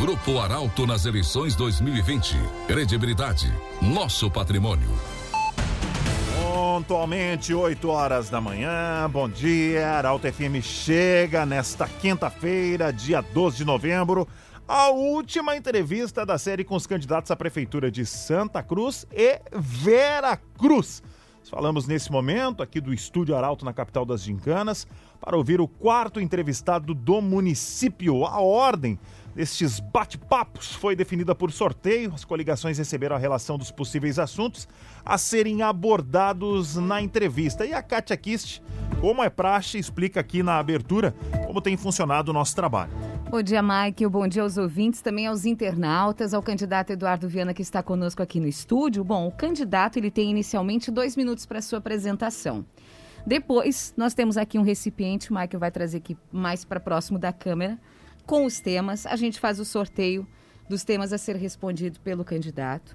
Grupo Arauto nas eleições 2020. Credibilidade, nosso patrimônio. Pontualmente, 8 horas da manhã. Bom dia. Arauto FM chega nesta quinta-feira, dia 12 de novembro. A última entrevista da série com os candidatos à Prefeitura de Santa Cruz e Vera Cruz. Falamos nesse momento aqui do Estúdio Arauto na capital das Gincanas para ouvir o quarto entrevistado do município. A ordem destes bate-papos foi definida por sorteio. As coligações receberam a relação dos possíveis assuntos a serem abordados na entrevista. E a Kátia Kist, como é praxe, explica aqui na abertura como tem funcionado o nosso trabalho. Bom dia, Mike. Bom dia aos ouvintes, também aos internautas, ao candidato Eduardo Viana que está conosco aqui no estúdio. Bom, o candidato ele tem inicialmente dois minutos para sua apresentação. Depois, nós temos aqui um recipiente, o Mike vai trazer aqui mais para próximo da câmera, com os temas. A gente faz o sorteio dos temas a ser respondido pelo candidato.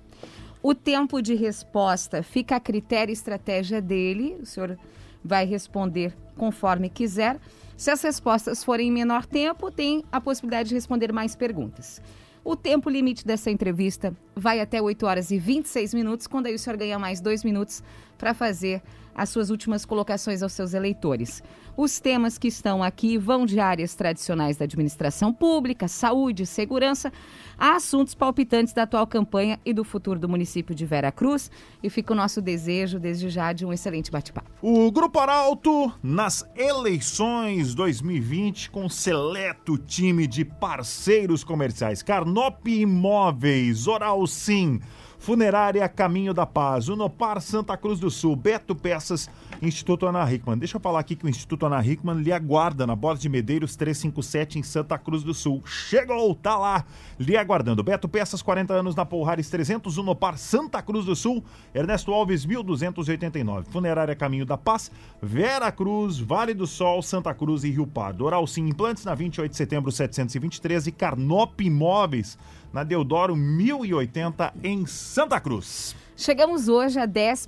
O tempo de resposta fica a critério e estratégia dele. O senhor vai responder conforme quiser. Se as respostas forem em menor tempo, tem a possibilidade de responder mais perguntas. O tempo limite dessa entrevista vai até 8 horas e 26 minutos, quando aí o senhor ganha mais dois minutos para fazer as suas últimas colocações aos seus eleitores. Os temas que estão aqui vão de áreas tradicionais da administração pública, saúde, segurança, a assuntos palpitantes da atual campanha e do futuro do município de Vera Cruz. E fica o nosso desejo, desde já, de um excelente bate-papo. O Grupo Arauto, nas eleições 2020, com seleto time de parceiros comerciais. Carnop Imóveis, Oral Sim. Funerária Caminho da Paz, Unopar Santa Cruz do Sul, Beto Peças, Instituto Ana Hickman. Deixa eu falar aqui que o Instituto Ana Hickman lhe aguarda na Borda de Medeiros 357 em Santa Cruz do Sul. Chegou, tá lá, lhe aguardando. Beto Peças, 40 anos na Polhares 300, Unopar Santa Cruz do Sul, Ernesto Alves 1289. Funerária Caminho da Paz, Vera Cruz, Vale do Sol, Santa Cruz e Rio Pardo. Oral Sim Implantes na 28 de setembro 723 e Carnop Imóveis na Deodoro 1080 em Santa Cruz. Chegamos hoje à 11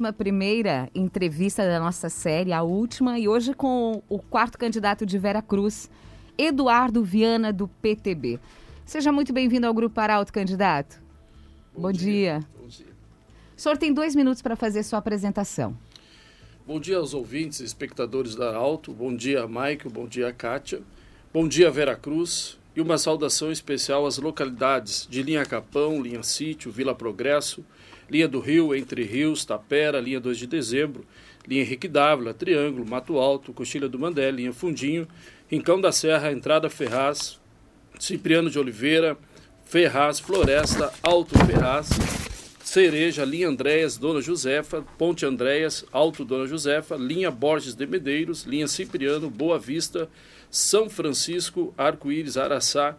entrevista da nossa série, a última, e hoje com o quarto candidato de Vera Cruz, Eduardo Viana, do PTB. Seja muito bem-vindo ao Grupo Arauto, candidato. Bom, Bom dia. dia. Bom dia. O senhor tem dois minutos para fazer sua apresentação. Bom dia aos ouvintes e espectadores da Arauto. Bom dia, Maico. Bom dia, Kátia. Bom dia, Vera Cruz e uma saudação especial às localidades de Linha Capão, Linha Sítio, Vila Progresso, Linha do Rio, Entre Rios, Tapera, Linha 2 de Dezembro, Linha Henrique Dávila, Triângulo, Mato Alto, Coxilha do Mandé, Linha Fundinho, Rincão da Serra, Entrada Ferraz, Cipriano de Oliveira, Ferraz, Floresta, Alto Ferraz, Cereja, Linha Andréas, Dona Josefa, Ponte Andréas, Alto Dona Josefa, Linha Borges de Medeiros, Linha Cipriano, Boa Vista, são Francisco, Arco-Íris, Araçá,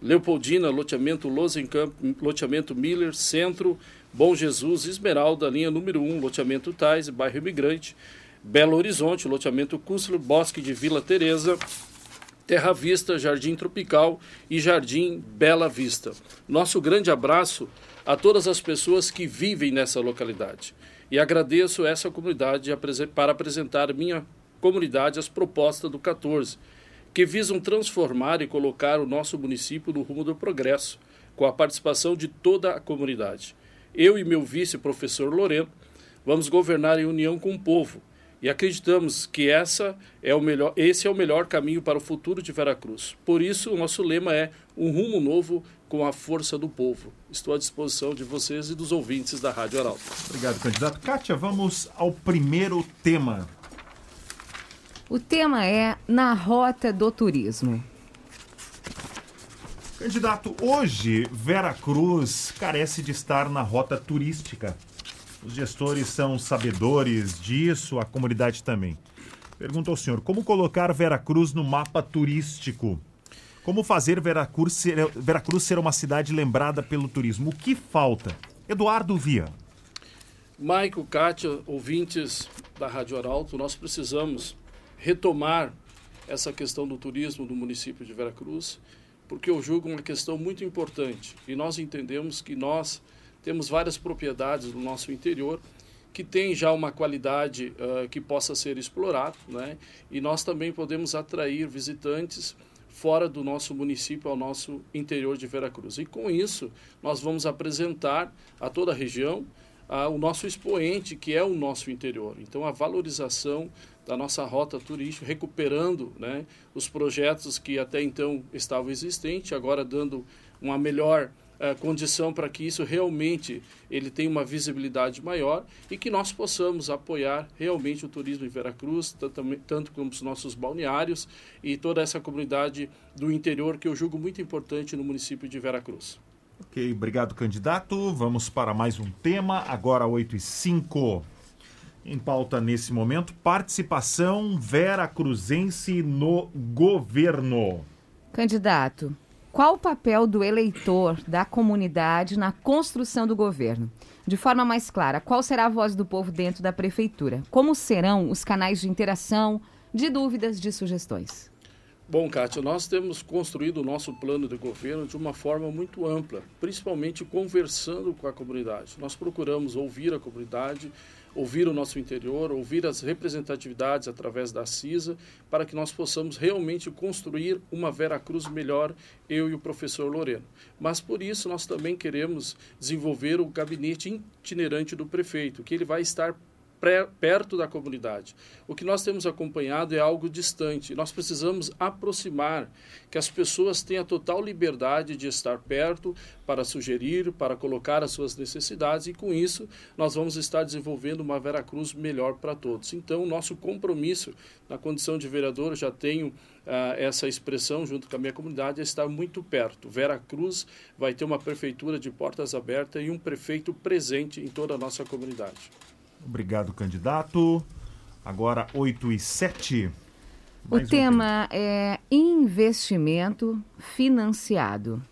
Leopoldina, loteamento Losencamp, loteamento Miller, Centro, Bom Jesus, Esmeralda, linha número 1, loteamento Tais, bairro Imigrante, Belo Horizonte, loteamento Cússler, Bosque de Vila Teresa, Terra Vista, Jardim Tropical e Jardim Bela Vista. Nosso grande abraço a todas as pessoas que vivem nessa localidade. E agradeço essa comunidade para apresentar minha comunidade as propostas do 14 que visam transformar e colocar o nosso município no rumo do progresso, com a participação de toda a comunidade. Eu e meu vice, professor Loreno, vamos governar em união com o povo e acreditamos que essa é o melhor, esse é o melhor caminho para o futuro de Veracruz. Por isso, o nosso lema é um rumo novo com a força do povo. Estou à disposição de vocês e dos ouvintes da Rádio Arauto. Obrigado, candidato. Kátia, vamos ao primeiro tema o tema é Na Rota do Turismo. Candidato, hoje Vera Cruz carece de estar na rota turística. Os gestores são sabedores disso, a comunidade também. Pergunto ao senhor, como colocar Vera Cruz no mapa turístico? Como fazer Vera Cruz ser, Vera Cruz ser uma cidade lembrada pelo turismo? O que falta? Eduardo Via. Maico, Kátia, ouvintes da Rádio Arauto, nós precisamos retomar essa questão do turismo do município de Veracruz, porque eu julgo uma questão muito importante. E nós entendemos que nós temos várias propriedades no nosso interior que tem já uma qualidade uh, que possa ser explorada, né? E nós também podemos atrair visitantes fora do nosso município, ao nosso interior de Veracruz. E com isso, nós vamos apresentar a toda a região uh, o nosso expoente, que é o nosso interior. Então, a valorização da nossa rota turística, recuperando né, os projetos que até então estavam existentes, agora dando uma melhor uh, condição para que isso realmente ele tenha uma visibilidade maior e que nós possamos apoiar realmente o turismo em Veracruz, tanto, tanto como os nossos balneários e toda essa comunidade do interior que eu julgo muito importante no município de Veracruz. Ok, obrigado, candidato. Vamos para mais um tema, agora 8 e 5. Em pauta nesse momento, participação Vera Cruzense no governo. Candidato, qual o papel do eleitor, da comunidade na construção do governo? De forma mais clara, qual será a voz do povo dentro da prefeitura? Como serão os canais de interação, de dúvidas, de sugestões? Bom, Kátia, nós temos construído o nosso plano de governo de uma forma muito ampla, principalmente conversando com a comunidade. Nós procuramos ouvir a comunidade, ouvir o nosso interior, ouvir as representatividades através da CISA, para que nós possamos realmente construir uma Vera Cruz melhor, eu e o professor Loreno. Mas por isso nós também queremos desenvolver o gabinete itinerante do prefeito, que ele vai estar perto da comunidade. O que nós temos acompanhado é algo distante. Nós precisamos aproximar, que as pessoas tenham total liberdade de estar perto para sugerir, para colocar as suas necessidades e com isso nós vamos estar desenvolvendo uma Veracruz melhor para todos. Então, nosso compromisso na condição de vereador, já tenho uh, essa expressão junto com a minha comunidade, é estar muito perto. Veracruz vai ter uma prefeitura de portas abertas e um prefeito presente em toda a nossa comunidade. Obrigado, candidato. Agora 8 e 7. Mais o tema é investimento financiado.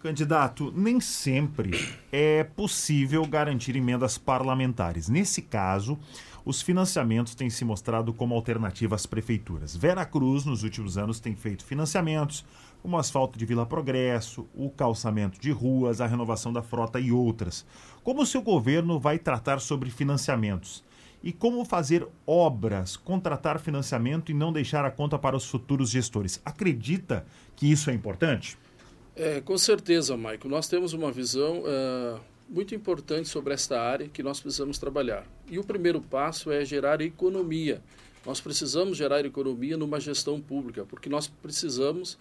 Candidato, nem sempre é possível garantir emendas parlamentares. Nesse caso, os financiamentos têm se mostrado como alternativa às prefeituras. Vera Cruz, nos últimos anos, tem feito financiamentos, como o asfalto de Vila Progresso, o calçamento de ruas, a renovação da frota e outras. Como o seu governo vai tratar sobre financiamentos? E como fazer obras, contratar financiamento e não deixar a conta para os futuros gestores? Acredita que isso é importante? É, com certeza, Maico. Nós temos uma visão uh, muito importante sobre esta área que nós precisamos trabalhar. E o primeiro passo é gerar economia. Nós precisamos gerar economia numa gestão pública, porque nós precisamos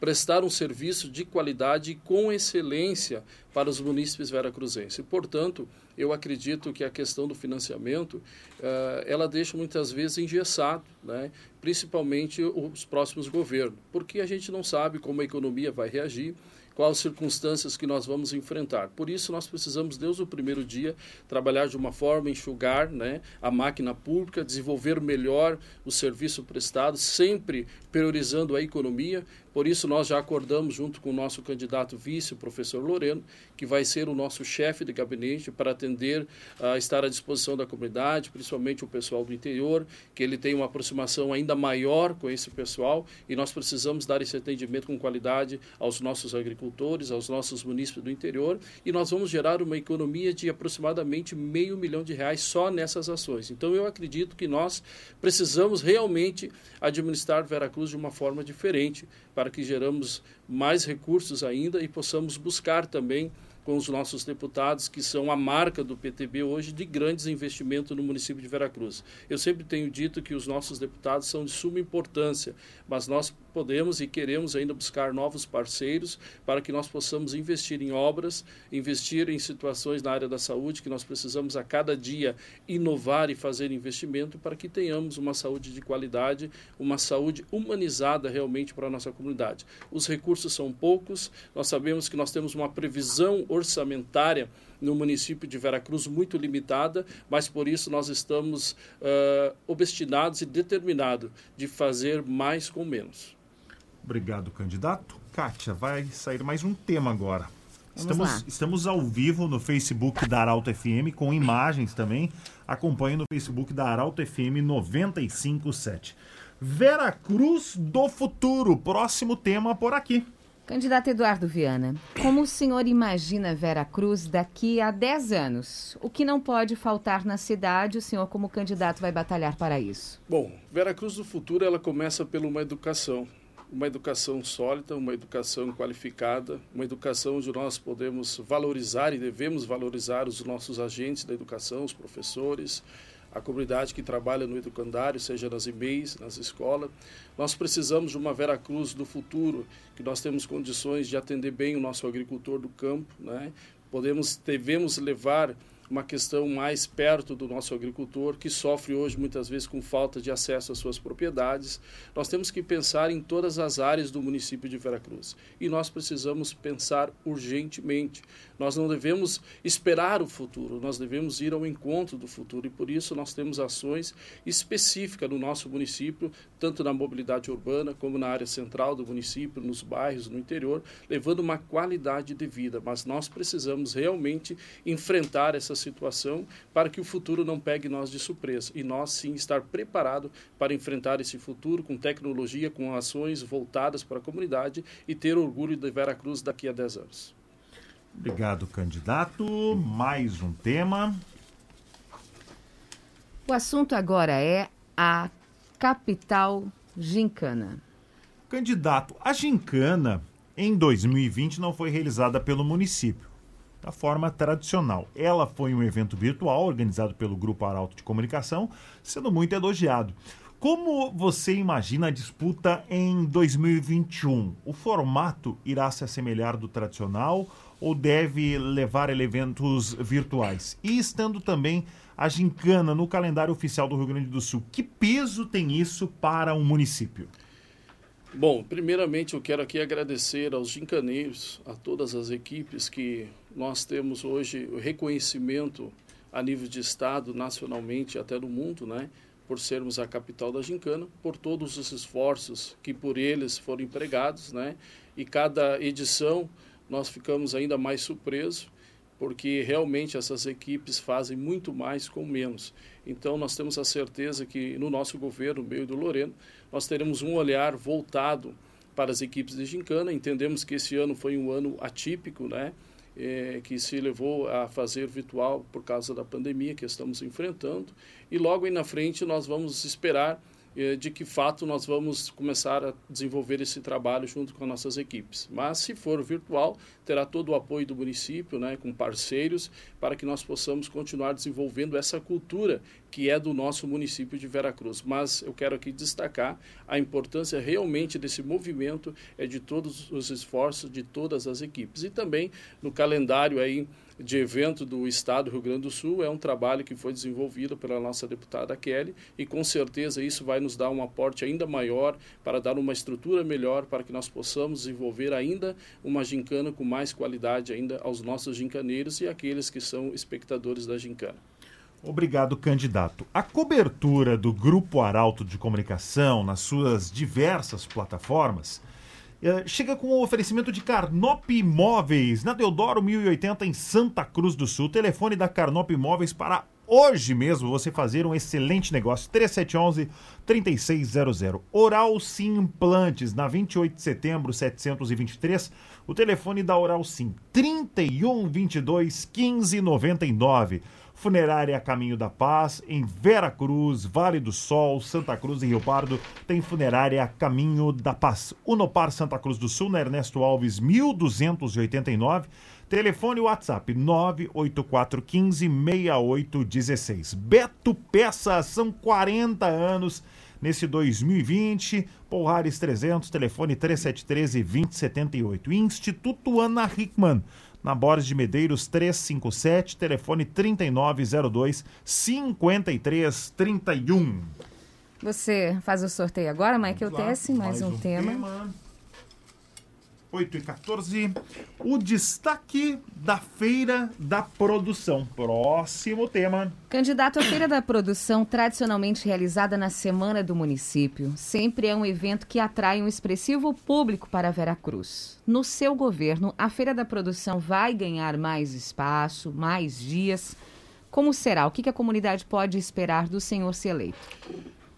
prestar um serviço de qualidade com excelência para os munícipes veracruzenses. Portanto, eu acredito que a questão do financiamento, uh, ela deixa muitas vezes engessado, né? principalmente os próximos governos, porque a gente não sabe como a economia vai reagir, quais circunstâncias que nós vamos enfrentar. Por isso, nós precisamos, desde o primeiro dia, trabalhar de uma forma, enxugar né, a máquina pública, desenvolver melhor o serviço prestado, sempre priorizando a economia, por isso, nós já acordamos, junto com o nosso candidato vice, o professor Loreno, que vai ser o nosso chefe de gabinete para atender, uh, estar à disposição da comunidade, principalmente o pessoal do interior, que ele tem uma aproximação ainda maior com esse pessoal. E nós precisamos dar esse atendimento com qualidade aos nossos agricultores, aos nossos munícipes do interior e nós vamos gerar uma economia de aproximadamente meio milhão de reais só nessas ações. Então, eu acredito que nós precisamos realmente administrar Veracruz de uma forma diferente para que geramos mais recursos ainda e possamos buscar também com os nossos deputados, que são a marca do PTB hoje de grandes investimentos no município de Veracruz. Eu sempre tenho dito que os nossos deputados são de suma importância, mas nós podemos e queremos ainda buscar novos parceiros para que nós possamos investir em obras, investir em situações na área da saúde, que nós precisamos a cada dia inovar e fazer investimento para que tenhamos uma saúde de qualidade, uma saúde humanizada realmente para a nossa comunidade. Os recursos são poucos, nós sabemos que nós temos uma previsão orçamentária no município de Veracruz muito limitada, mas por isso nós estamos uh, obstinados e determinados de fazer mais com menos. Obrigado, candidato. Kátia, vai sair mais um tema agora. Estamos, estamos ao vivo no Facebook da Arauto FM, com imagens também. Acompanhe no Facebook da Arauto FM 957. Veracruz do futuro, próximo tema por aqui. Candidato Eduardo Viana, como o senhor imagina Vera Cruz daqui a 10 anos? O que não pode faltar na cidade, o senhor como candidato vai batalhar para isso? Bom, Vera Cruz do futuro ela começa por uma educação. uma educação sólida, uma educação qualificada, uma educação onde nós podemos valorizar e devemos valorizar os nossos agentes da educação, os professores, a comunidade que trabalha no educandário, seja nas IMEIs, nas escolas. Nós precisamos de uma Vera Cruz do futuro, que nós temos condições de atender bem o nosso agricultor do campo, né? Podemos, devemos levar uma questão mais perto do nosso agricultor, que sofre hoje muitas vezes com falta de acesso às suas propriedades. Nós temos que pensar em todas as áreas do município de Veracruz. E nós precisamos pensar urgentemente. Nós não devemos esperar o futuro, nós devemos ir ao encontro do futuro. E por isso nós temos ações específicas no nosso município, tanto na mobilidade urbana como na área central do município, nos bairros, no interior, levando uma qualidade de vida. Mas nós precisamos realmente enfrentar essas situação para que o futuro não pegue nós de surpresa e nós sim estar preparado para enfrentar esse futuro com tecnologia, com ações voltadas para a comunidade e ter orgulho de Veracruz daqui a 10 anos. Obrigado, candidato. Mais um tema. O assunto agora é a capital gincana. Candidato, a gincana em 2020 não foi realizada pelo município da forma tradicional. Ela foi um evento virtual organizado pelo Grupo Arauto de Comunicação, sendo muito elogiado. Como você imagina a disputa em 2021? O formato irá se assemelhar do tradicional ou deve levar a eventos virtuais? E estando também a gincana no calendário oficial do Rio Grande do Sul, que peso tem isso para o um município? Bom, primeiramente eu quero aqui agradecer aos gincaneiros, a todas as equipes que nós temos hoje o reconhecimento a nível de estado, nacionalmente, até no mundo, né? Por sermos a capital da gincana, por todos os esforços que por eles foram empregados, né? E cada edição nós ficamos ainda mais surpresos, porque realmente essas equipes fazem muito mais com menos. Então nós temos a certeza que no nosso governo, meio do Loreno, nós teremos um olhar voltado para as equipes de gincana. Entendemos que esse ano foi um ano atípico, né? É, que se levou a fazer virtual por causa da pandemia que estamos enfrentando. E logo aí na frente nós vamos esperar eh, de que fato nós vamos começar a desenvolver esse trabalho junto com as nossas equipes. Mas se for virtual, terá todo o apoio do município, né, com parceiros, para que nós possamos continuar desenvolvendo essa cultura que é do nosso município de Veracruz. Mas eu quero aqui destacar a importância realmente desse movimento é de todos os esforços de todas as equipes e também no calendário aí de evento do Estado do Rio Grande do Sul. É um trabalho que foi desenvolvido pela nossa deputada Kelly e com certeza isso vai nos dar um aporte ainda maior para dar uma estrutura melhor para que nós possamos desenvolver ainda uma gincana com mais qualidade ainda aos nossos gincaneiros e aqueles que são espectadores da gincana. Obrigado, candidato. A cobertura do Grupo Arauto de Comunicação nas suas diversas plataformas chega com o oferecimento de Carnop Imóveis, na Deodoro 1080, em Santa Cruz do Sul. Telefone da Carnop Imóveis para hoje mesmo você fazer um excelente negócio. 3711-3600. Oral Sim Implantes, na 28 de setembro, 723. O telefone da Oral Sim, 3122 1599. Funerária Caminho da Paz, em Vera Cruz, Vale do Sol, Santa Cruz e Rio Pardo, tem Funerária Caminho da Paz. Unopar Santa Cruz do Sul, na Ernesto Alves, 1289. Telefone WhatsApp 984156816. Beto Peça, são 40 anos nesse 2020. Polares 300, telefone 3713 2078. Instituto Ana Hickman na Borges de Medeiros 357, telefone 3902 5331. Você faz o sorteio agora, Michael Tess, mais, mais, um, um tema. tema. 8 e 14. O destaque da Feira da Produção. Próximo tema. Candidato à Feira da Produção, tradicionalmente realizada na Semana do Município, sempre é um evento que atrai um expressivo público para Veracruz. No seu governo, a Feira da Produção vai ganhar mais espaço, mais dias. Como será? O que a comunidade pode esperar do senhor se eleito?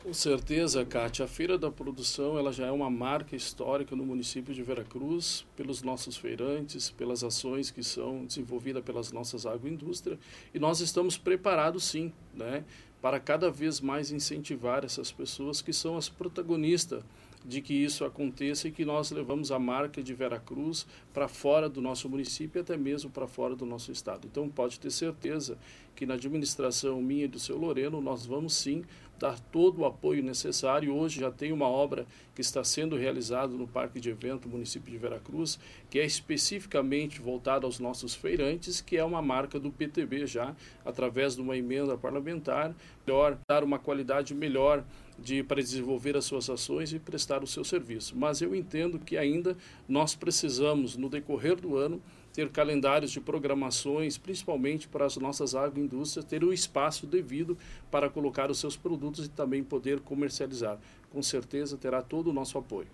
Com certeza, Kátia. A Feira da Produção ela já é uma marca histórica no município de Veracruz, pelos nossos feirantes, pelas ações que são desenvolvidas pelas nossas agroindústrias. E nós estamos preparados, sim, né, para cada vez mais incentivar essas pessoas que são as protagonistas de que isso aconteça e que nós levamos a marca de Veracruz para fora do nosso município e até mesmo para fora do nosso estado. Então pode ter certeza que na administração minha e do seu Loreno nós vamos sim dar todo o apoio necessário. Hoje já tem uma obra que está sendo realizada no Parque de Evento município de Veracruz, que é especificamente voltada aos nossos feirantes, que é uma marca do PTB já, através de uma emenda parlamentar, melhor, dar uma qualidade melhor de para desenvolver as suas ações e prestar o seu serviço. Mas eu entendo que ainda nós precisamos, no decorrer do ano, ter calendários de programações, principalmente para as nossas agroindústrias, ter o espaço devido para colocar os seus produtos e também poder comercializar. Com certeza terá todo o nosso apoio.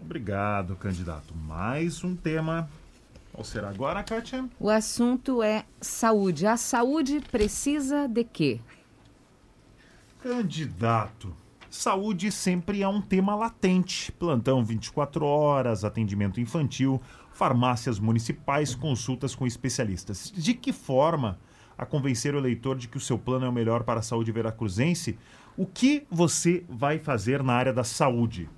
Obrigado, candidato. Mais um tema. Qual será agora, Kátia? O assunto é saúde. A saúde precisa de quê? Candidato. Saúde sempre é um tema latente. Plantão 24 horas, atendimento infantil, farmácias municipais, consultas com especialistas. De que forma a convencer o eleitor de que o seu plano é o melhor para a saúde veracruzense? O que você vai fazer na área da saúde?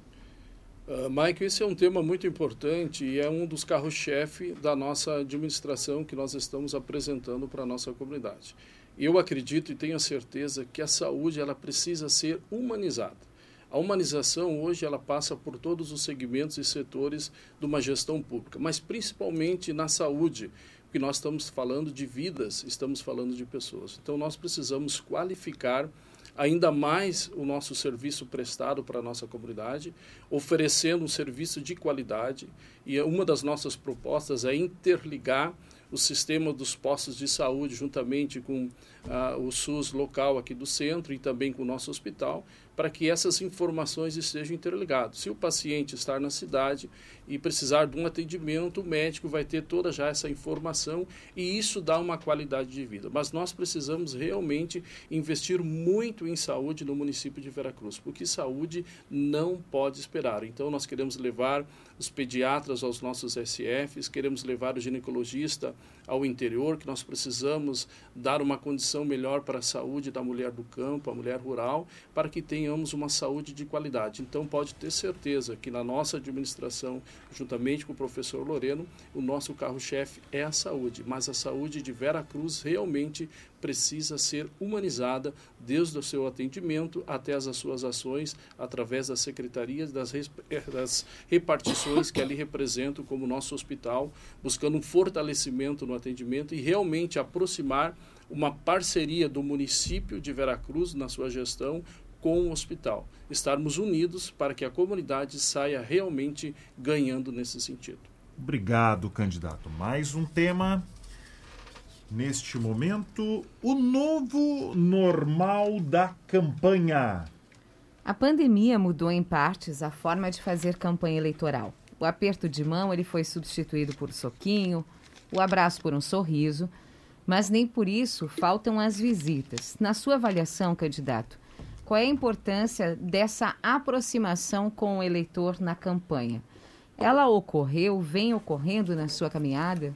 Uh, Mike, esse é um tema muito importante e é um dos carros-chefe da nossa administração que nós estamos apresentando para a nossa comunidade. Eu acredito e tenho a certeza que a saúde ela precisa ser humanizada. A humanização hoje ela passa por todos os segmentos e setores de uma gestão pública, mas principalmente na saúde, porque nós estamos falando de vidas, estamos falando de pessoas. Então nós precisamos qualificar ainda mais o nosso serviço prestado para a nossa comunidade, oferecendo um serviço de qualidade. E uma das nossas propostas é interligar o sistema dos postos de saúde juntamente com ah, o SUS local aqui do centro e também com o nosso hospital, para que essas informações estejam interligadas. Se o paciente estar na cidade e precisar de um atendimento, o médico vai ter toda já essa informação e isso dá uma qualidade de vida. Mas nós precisamos realmente investir muito em saúde no município de Veracruz, porque saúde não pode esperar. Então nós queremos levar os pediatras aos nossos SFs, queremos levar o ginecologista ao interior, que nós precisamos dar uma condição melhor para a saúde da mulher do campo, a mulher rural, para que tenhamos uma saúde de qualidade. Então pode ter certeza que na nossa administração, juntamente com o professor Loreno, o nosso carro-chefe é a saúde, mas a saúde de Vera Cruz realmente precisa ser humanizada desde o seu atendimento até as suas ações através das secretarias, das, eh, das repartições que ali representam como nosso hospital, buscando um fortalecimento no atendimento e realmente aproximar uma parceria do município de Veracruz na sua gestão com o hospital. Estarmos unidos para que a comunidade saia realmente ganhando nesse sentido. Obrigado, candidato. Mais um tema neste momento, o novo normal da campanha. A pandemia mudou em partes a forma de fazer campanha eleitoral. O aperto de mão ele foi substituído por soquinho, o abraço por um sorriso, mas nem por isso faltam as visitas. Na sua avaliação, candidato, qual é a importância dessa aproximação com o eleitor na campanha? Ela ocorreu, vem ocorrendo na sua caminhada?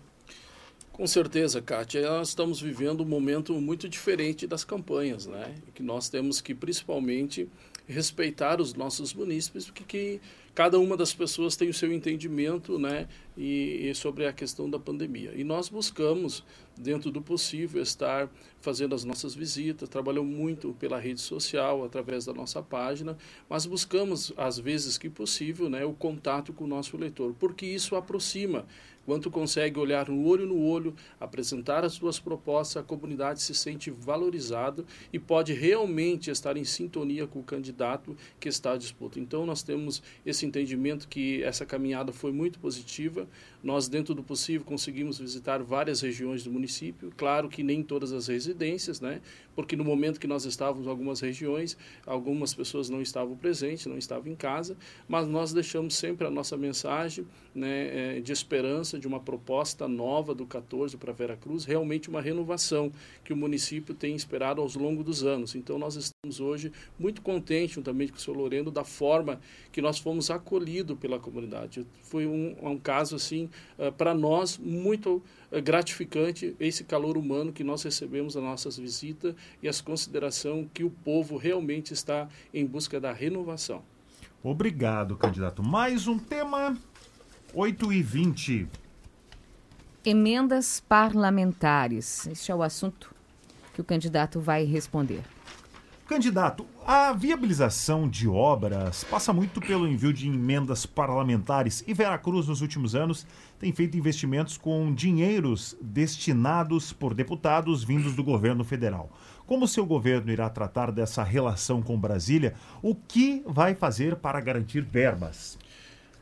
Com certeza, Kátia. Nós estamos vivendo um momento muito diferente das campanhas, né? Que nós temos que, principalmente, respeitar os nossos munícipes, porque que cada uma das pessoas tem o seu entendimento, né? E, e sobre a questão da pandemia. E nós buscamos, dentro do possível, estar fazendo as nossas visitas, trabalhamos muito pela rede social, através da nossa página, mas buscamos, às vezes que possível, né, o contato com o nosso leitor, porque isso aproxima quando consegue olhar no olho no olho, apresentar as suas propostas, a comunidade se sente valorizado e pode realmente estar em sintonia com o candidato que está à disputa. Então nós temos esse entendimento que essa caminhada foi muito positiva. Nós, dentro do possível, conseguimos visitar várias regiões do município. Claro que nem todas as residências, né? Porque no momento que nós estávamos em algumas regiões, algumas pessoas não estavam presentes, não estavam em casa, mas nós deixamos sempre a nossa mensagem né, eh, de esperança de uma proposta nova do 14 para Vera Cruz, realmente uma renovação que o município tem esperado ao longo dos anos. Então nós estamos hoje muito contentes, juntamente com o senhor Loreno, da forma que nós fomos acolhidos pela comunidade. Foi um, um caso assim uh, para nós muito uh, gratificante esse calor humano que nós recebemos nas nossas visitas e as consideração que o povo realmente está em busca da renovação. Obrigado, candidato. Mais um tema, 8 e 20. Emendas parlamentares. Este é o assunto que o candidato vai responder. Candidato, a viabilização de obras passa muito pelo envio de emendas parlamentares e Veracruz, nos últimos anos, tem feito investimentos com dinheiros destinados por deputados vindos do governo federal. Como seu governo irá tratar dessa relação com Brasília? O que vai fazer para garantir verbas?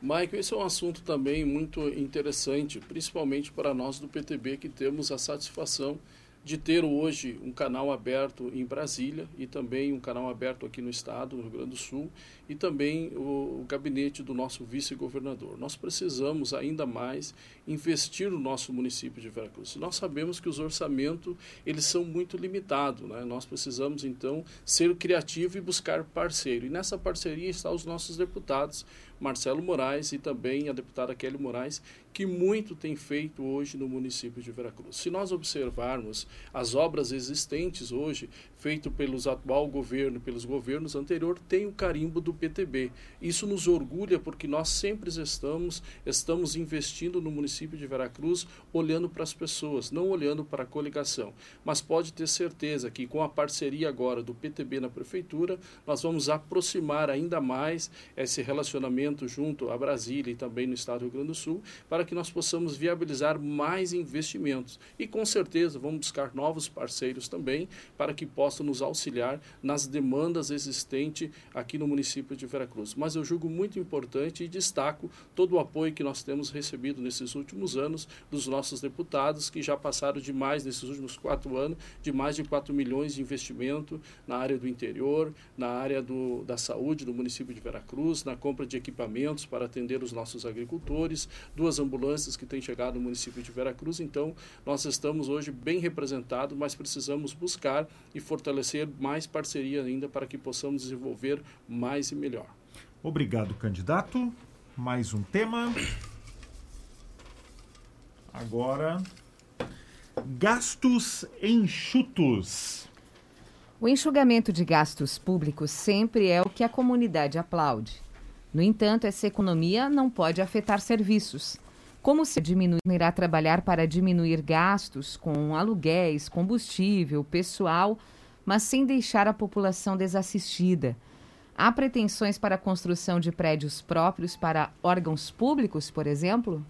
Michael, esse é um assunto também muito interessante, principalmente para nós do PTB que temos a satisfação de ter hoje um canal aberto em Brasília e também um canal aberto aqui no estado, no Rio Grande do Sul, e também o, o gabinete do nosso vice-governador. Nós precisamos ainda mais investir no nosso município de Veracruz. Nós sabemos que os orçamentos eles são muito limitados, né? Nós precisamos então ser criativo e buscar parceiro. E nessa parceria estão os nossos deputados Marcelo Moraes e também a deputada Kelly Moraes, que muito tem feito hoje no município de Veracruz. Se nós observarmos as obras existentes hoje, feito pelos atual governo, pelos governos anteriores, tem o carimbo do PTB. Isso nos orgulha porque nós sempre estamos estamos investindo no município de Veracruz, olhando para as pessoas, não olhando para a coligação. Mas pode ter certeza que com a parceria agora do PTB na prefeitura, nós vamos aproximar ainda mais esse relacionamento junto a Brasília e também no estado do Rio Grande do Sul, para que nós possamos viabilizar mais investimentos. E com certeza vamos buscar novos parceiros também para que possam possa nos auxiliar nas demandas existentes aqui no município de Veracruz. Mas eu julgo muito importante e destaco todo o apoio que nós temos recebido nesses últimos anos dos nossos deputados, que já passaram de mais, nesses últimos quatro anos, de mais de 4 milhões de investimento na área do interior, na área do, da saúde do município de Veracruz, na compra de equipamentos para atender os nossos agricultores, duas ambulâncias que têm chegado no município de Veracruz. Então, nós estamos hoje bem representados, mas precisamos buscar e fortalecer fortalecer mais parceria ainda para que possamos desenvolver mais e melhor. Obrigado, candidato. Mais um tema. Agora, gastos enxutos. O enxugamento de gastos públicos sempre é o que a comunidade aplaude. No entanto, essa economia não pode afetar serviços. Como se diminuir, irá trabalhar para diminuir gastos com aluguéis, combustível, pessoal mas sem deixar a população desassistida. Há pretensões para a construção de prédios próprios para órgãos públicos, por exemplo?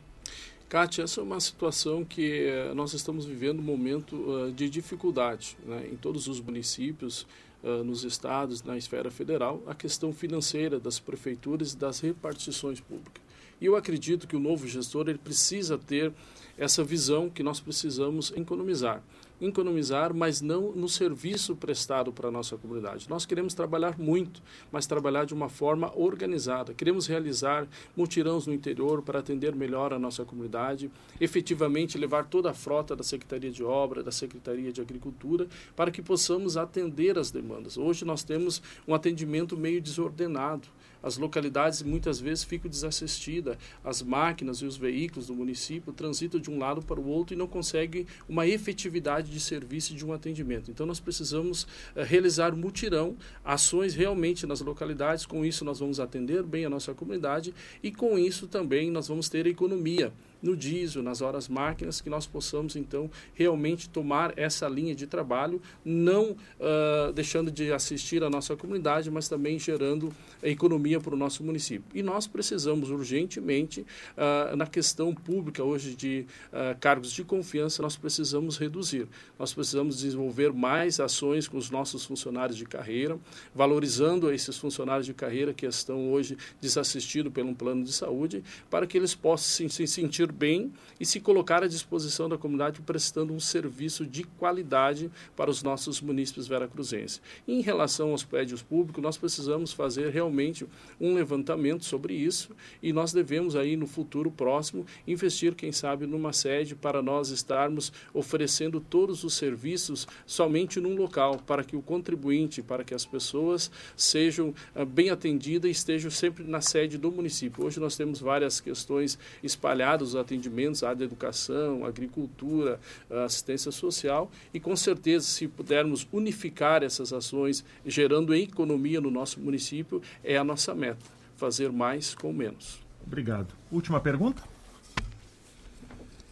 Kátia, essa é uma situação que eh, nós estamos vivendo um momento uh, de dificuldade né? em todos os municípios, uh, nos estados, na esfera federal, a questão financeira das prefeituras e das repartições públicas. E eu acredito que o novo gestor ele precisa ter essa visão que nós precisamos economizar economizar, mas não no serviço prestado para a nossa comunidade. Nós queremos trabalhar muito, mas trabalhar de uma forma organizada. Queremos realizar mutirões no interior para atender melhor a nossa comunidade, efetivamente levar toda a frota da Secretaria de Obra, da Secretaria de Agricultura, para que possamos atender as demandas. Hoje nós temos um atendimento meio desordenado as localidades muitas vezes ficam desassistidas, as máquinas e os veículos do município transitam de um lado para o outro e não conseguem uma efetividade de serviço e de um atendimento. Então nós precisamos uh, realizar mutirão, ações realmente nas localidades, com isso nós vamos atender bem a nossa comunidade e com isso também nós vamos ter economia no diesel, nas horas máquinas, que nós possamos então realmente tomar essa linha de trabalho, não uh, deixando de assistir a nossa comunidade, mas também gerando economia para o nosso município. E nós precisamos urgentemente, uh, na questão pública hoje de uh, cargos de confiança, nós precisamos reduzir. Nós precisamos desenvolver mais ações com os nossos funcionários de carreira, valorizando esses funcionários de carreira que estão hoje desassistidos pelo plano de saúde, para que eles possam se sentir bem e se colocar à disposição da comunidade prestando um serviço de qualidade para os nossos munícipes veracruzenses. Em relação aos prédios públicos, nós precisamos fazer realmente um levantamento sobre isso e nós devemos aí no futuro próximo investir, quem sabe, numa sede para nós estarmos oferecendo todos os serviços somente num local para que o contribuinte, para que as pessoas sejam uh, bem atendidas e estejam sempre na sede do município. Hoje nós temos várias questões espalhadas atendimentos, área da educação, agricultura, assistência social e com certeza se pudermos unificar essas ações gerando economia no nosso município é a nossa meta fazer mais com menos. Obrigado. Última pergunta?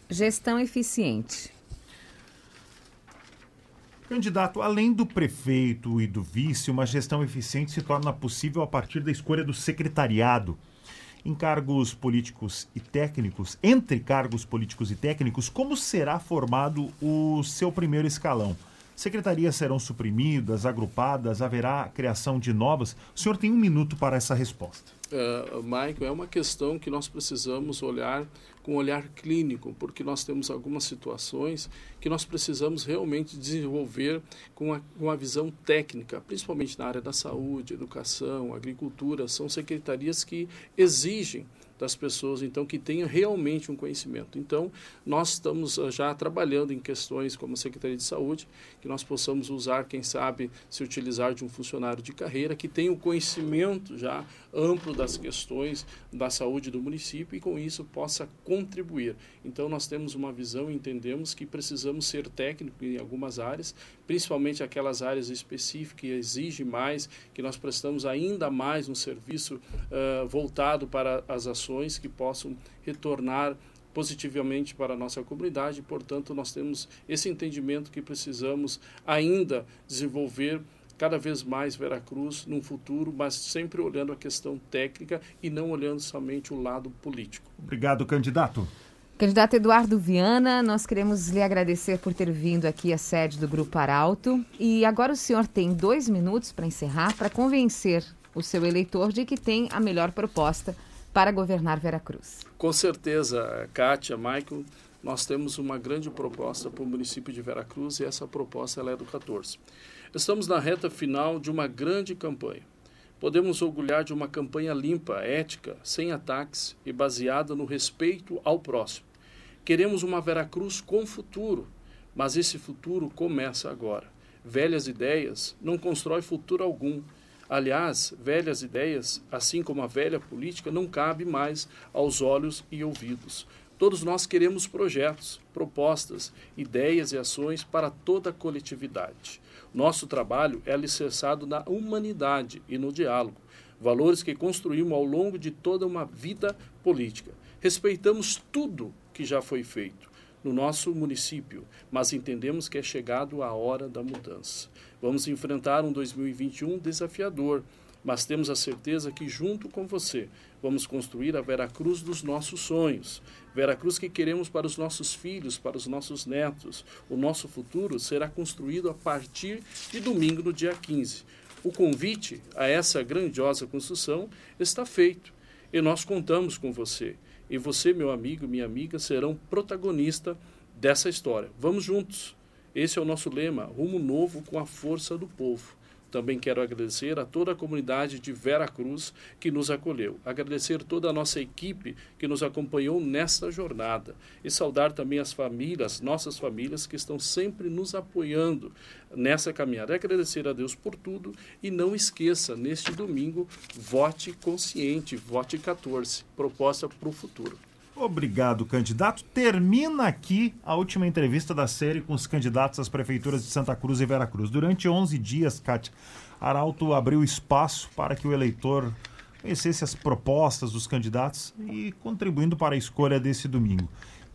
Gestão eficiente. Candidato, além do prefeito e do vice, uma gestão eficiente se torna possível a partir da escolha do secretariado. Em cargos políticos e técnicos, entre cargos políticos e técnicos, como será formado o seu primeiro escalão? Secretarias serão suprimidas, agrupadas, haverá criação de novas? O senhor tem um minuto para essa resposta. Uh, Michael, é uma questão que nós precisamos olhar com olhar clínico, porque nós temos algumas situações que nós precisamos realmente desenvolver com a, com a visão técnica, principalmente na área da saúde, educação, agricultura, são secretarias que exigem das pessoas, então, que tenham realmente um conhecimento. Então, nós estamos ah, já trabalhando em questões como a Secretaria de Saúde, que nós possamos usar, quem sabe, se utilizar de um funcionário de carreira que tenha o conhecimento já amplo das questões da saúde do município e, com isso, possa contribuir. Então, nós temos uma visão e entendemos que precisamos ser técnicos em algumas áreas, principalmente aquelas áreas específicas que exigem mais, que nós prestamos ainda mais um serviço uh, voltado para as ações que possam retornar positivamente para a nossa comunidade. Portanto, nós temos esse entendimento que precisamos ainda desenvolver cada vez mais Veracruz num futuro, mas sempre olhando a questão técnica e não olhando somente o lado político. Obrigado, candidato. Candidato Eduardo Viana, nós queremos lhe agradecer por ter vindo aqui à sede do Grupo Arauto. E agora o senhor tem dois minutos para encerrar, para convencer o seu eleitor de que tem a melhor proposta para governar Veracruz. Com certeza, Kátia, Michael, nós temos uma grande proposta para o município de Veracruz e essa proposta é do 14. Estamos na reta final de uma grande campanha. Podemos orgulhar de uma campanha limpa, ética, sem ataques e baseada no respeito ao próximo. Queremos uma Veracruz com futuro, mas esse futuro começa agora. Velhas ideias não constroem futuro algum. Aliás, velhas ideias, assim como a velha política, não cabe mais aos olhos e ouvidos. Todos nós queremos projetos, propostas, ideias e ações para toda a coletividade. Nosso trabalho é alicerçado na humanidade e no diálogo, valores que construímos ao longo de toda uma vida política. Respeitamos tudo que já foi feito no nosso município, mas entendemos que é chegado a hora da mudança. Vamos enfrentar um 2021 desafiador, mas temos a certeza que, junto com você, vamos construir a Veracruz dos nossos sonhos. Veracruz que queremos para os nossos filhos, para os nossos netos. O nosso futuro será construído a partir de domingo, no dia 15. O convite a essa grandiosa construção está feito e nós contamos com você. E você, meu amigo, minha amiga, serão protagonista dessa história. Vamos juntos. Esse é o nosso lema: rumo novo com a força do povo. Também quero agradecer a toda a comunidade de Vera Cruz que nos acolheu, agradecer toda a nossa equipe que nos acompanhou nesta jornada e saudar também as famílias, nossas famílias que estão sempre nos apoiando nessa caminhada. Agradecer a Deus por tudo e não esqueça, neste domingo, vote consciente, vote 14, proposta para o futuro. Obrigado, candidato. Termina aqui a última entrevista da série com os candidatos às prefeituras de Santa Cruz e Veracruz. Durante 11 dias, Kátia, Arauto abriu espaço para que o eleitor conhecesse as propostas dos candidatos e contribuindo para a escolha desse domingo.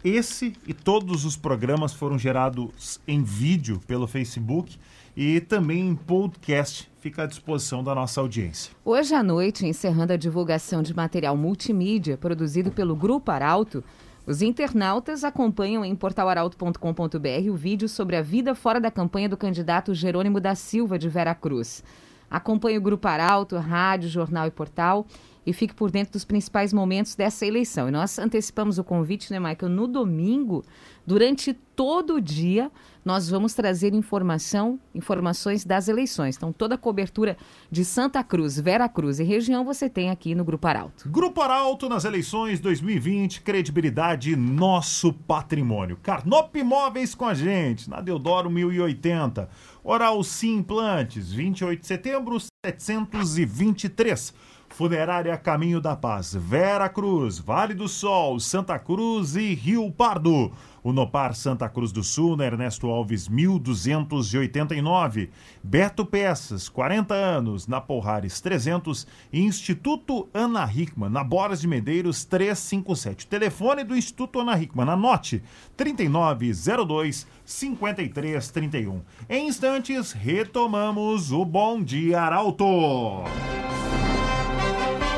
Esse e todos os programas foram gerados em vídeo pelo Facebook e também em podcast. Fica à disposição da nossa audiência. Hoje à noite, encerrando a divulgação de material multimídia produzido pelo Grupo Arauto, os internautas acompanham em portalaralto.com.br o vídeo sobre a vida fora da campanha do candidato Jerônimo da Silva de Vera Cruz. Acompanhe o Grupo Arauto, rádio, jornal e portal e fique por dentro dos principais momentos dessa eleição. E nós antecipamos o convite, né, Michael? No domingo, durante todo o dia, nós vamos trazer informação, informações das eleições. Então, toda a cobertura de Santa Cruz, Vera Cruz e região você tem aqui no Grupo Arauto. Grupo Arauto nas eleições 2020, credibilidade, nosso patrimônio. Carnop Imóveis com a gente, na Deodoro 1080. Oral Sim Implantes, 28 de setembro, 723. Funerária Caminho da Paz, Vera Cruz, Vale do Sol, Santa Cruz e Rio Pardo. Unopar Santa Cruz do Sul, na Ernesto Alves, 1289. Beto Peças, 40 anos, na Porrares 300. Instituto Ana Hickman, na Boras de Medeiros 357. Telefone do Instituto Ana Hickman, anote 3902 5331. Em instantes, retomamos o Bom Dia Arauto.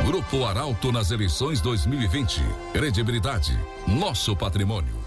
Grupo Arauto nas eleições 2020. Credibilidade, nosso patrimônio.